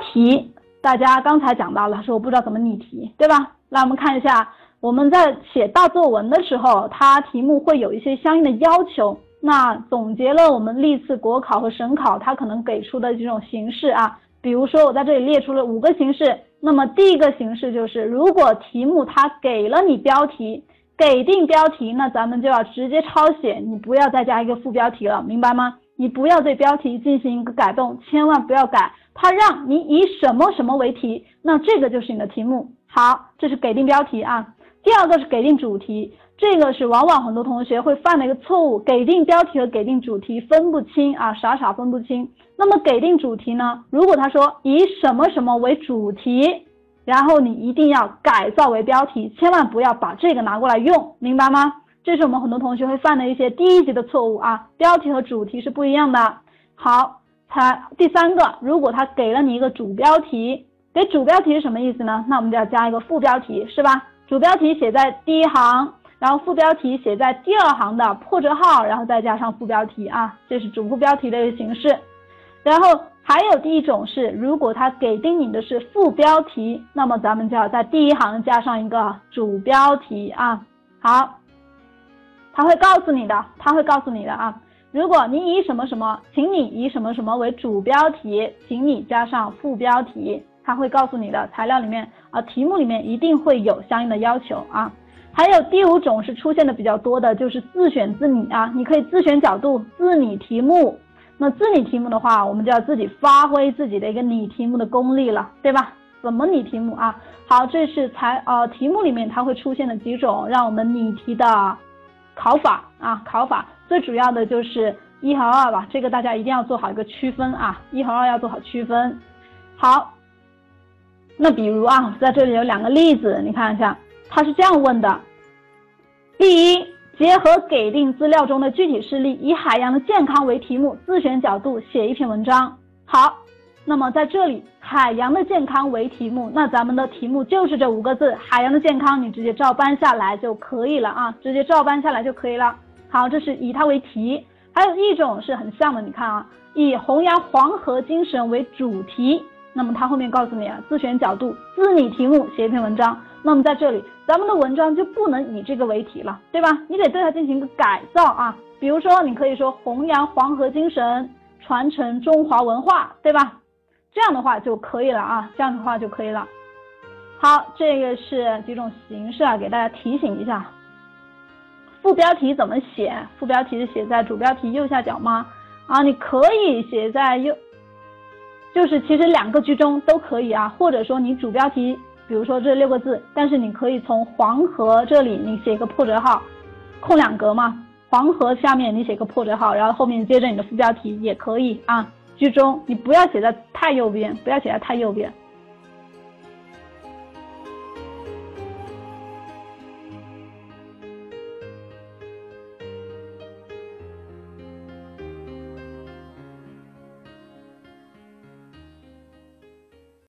题，大家刚才讲到了，说我不知道怎么拟题，对吧？那我们看一下，我们在写大作文的时候，它题目会有一些相应的要求。那总结了我们历次国考和省考它可能给出的几种形式啊，比如说我在这里列出了五个形式。那么第一个形式就是，如果题目它给了你标题，给定标题，那咱们就要直接抄写，你不要再加一个副标题了，明白吗？你不要对标题进行一个改动，千万不要改。它让你以什么什么为题，那这个就是你的题目。好，这是给定标题啊。第二个是给定主题，这个是往往很多同学会犯的一个错误，给定标题和给定主题分不清啊，傻傻分不清。那么给定主题呢？如果他说以什么什么为主题，然后你一定要改造为标题，千万不要把这个拿过来用，明白吗？这是我们很多同学会犯的一些第一级的错误啊，标题和主题是不一样的。好，才第三个，如果他给了你一个主标题，给主标题是什么意思呢？那我们就要加一个副标题，是吧？主标题写在第一行，然后副标题写在第二行的破折号，然后再加上副标题啊，这是主副标题的一个形式。然后还有第一种是，如果他给定你的是副标题，那么咱们就要在第一行加上一个主标题啊。好。他会告诉你的，他会告诉你的啊。如果你以什么什么，请你以什么什么为主标题，请你加上副标题，他会告诉你的材料里面啊，题目里面一定会有相应的要求啊。还有第五种是出现的比较多的，就是自选自拟啊，你可以自选角度，自拟题目。那自拟题目的话，我们就要自己发挥自己的一个拟题目的功力了，对吧？怎么拟题目啊？好，这是材呃题目里面它会出现的几种让我们拟题的。考法啊，考法最主要的就是一和二吧，这个大家一定要做好一个区分啊，一和二要做好区分。好，那比如啊，在这里有两个例子，你看一下，他是这样问的：第一，结合给定资料中的具体事例，以海洋的健康为题目，自选角度写一篇文章。好。那么在这里，海洋的健康为题目，那咱们的题目就是这五个字，海洋的健康，你直接照搬下来就可以了啊，直接照搬下来就可以了。好，这是以它为题，还有一种是很像的，你看啊，以弘扬黄河精神为主题，那么它后面告诉你啊，自选角度，自拟题目，写一篇文章。那么在这里，咱们的文章就不能以这个为题了，对吧？你得对它进行一个改造啊，比如说你可以说弘扬黄河精神，传承中华文化，对吧？这样的话就可以了啊，这样的话就可以了。好，这个是几种形式啊，给大家提醒一下。副标题怎么写？副标题是写在主标题右下角吗？啊，你可以写在右，就是其实两个居中都可以啊，或者说你主标题，比如说这六个字，但是你可以从黄河这里你写一个破折号，空两格嘛，黄河下面你写个破折号，然后后面接着你的副标题也可以啊。居中，你不要写在太右边，不要写在太右边，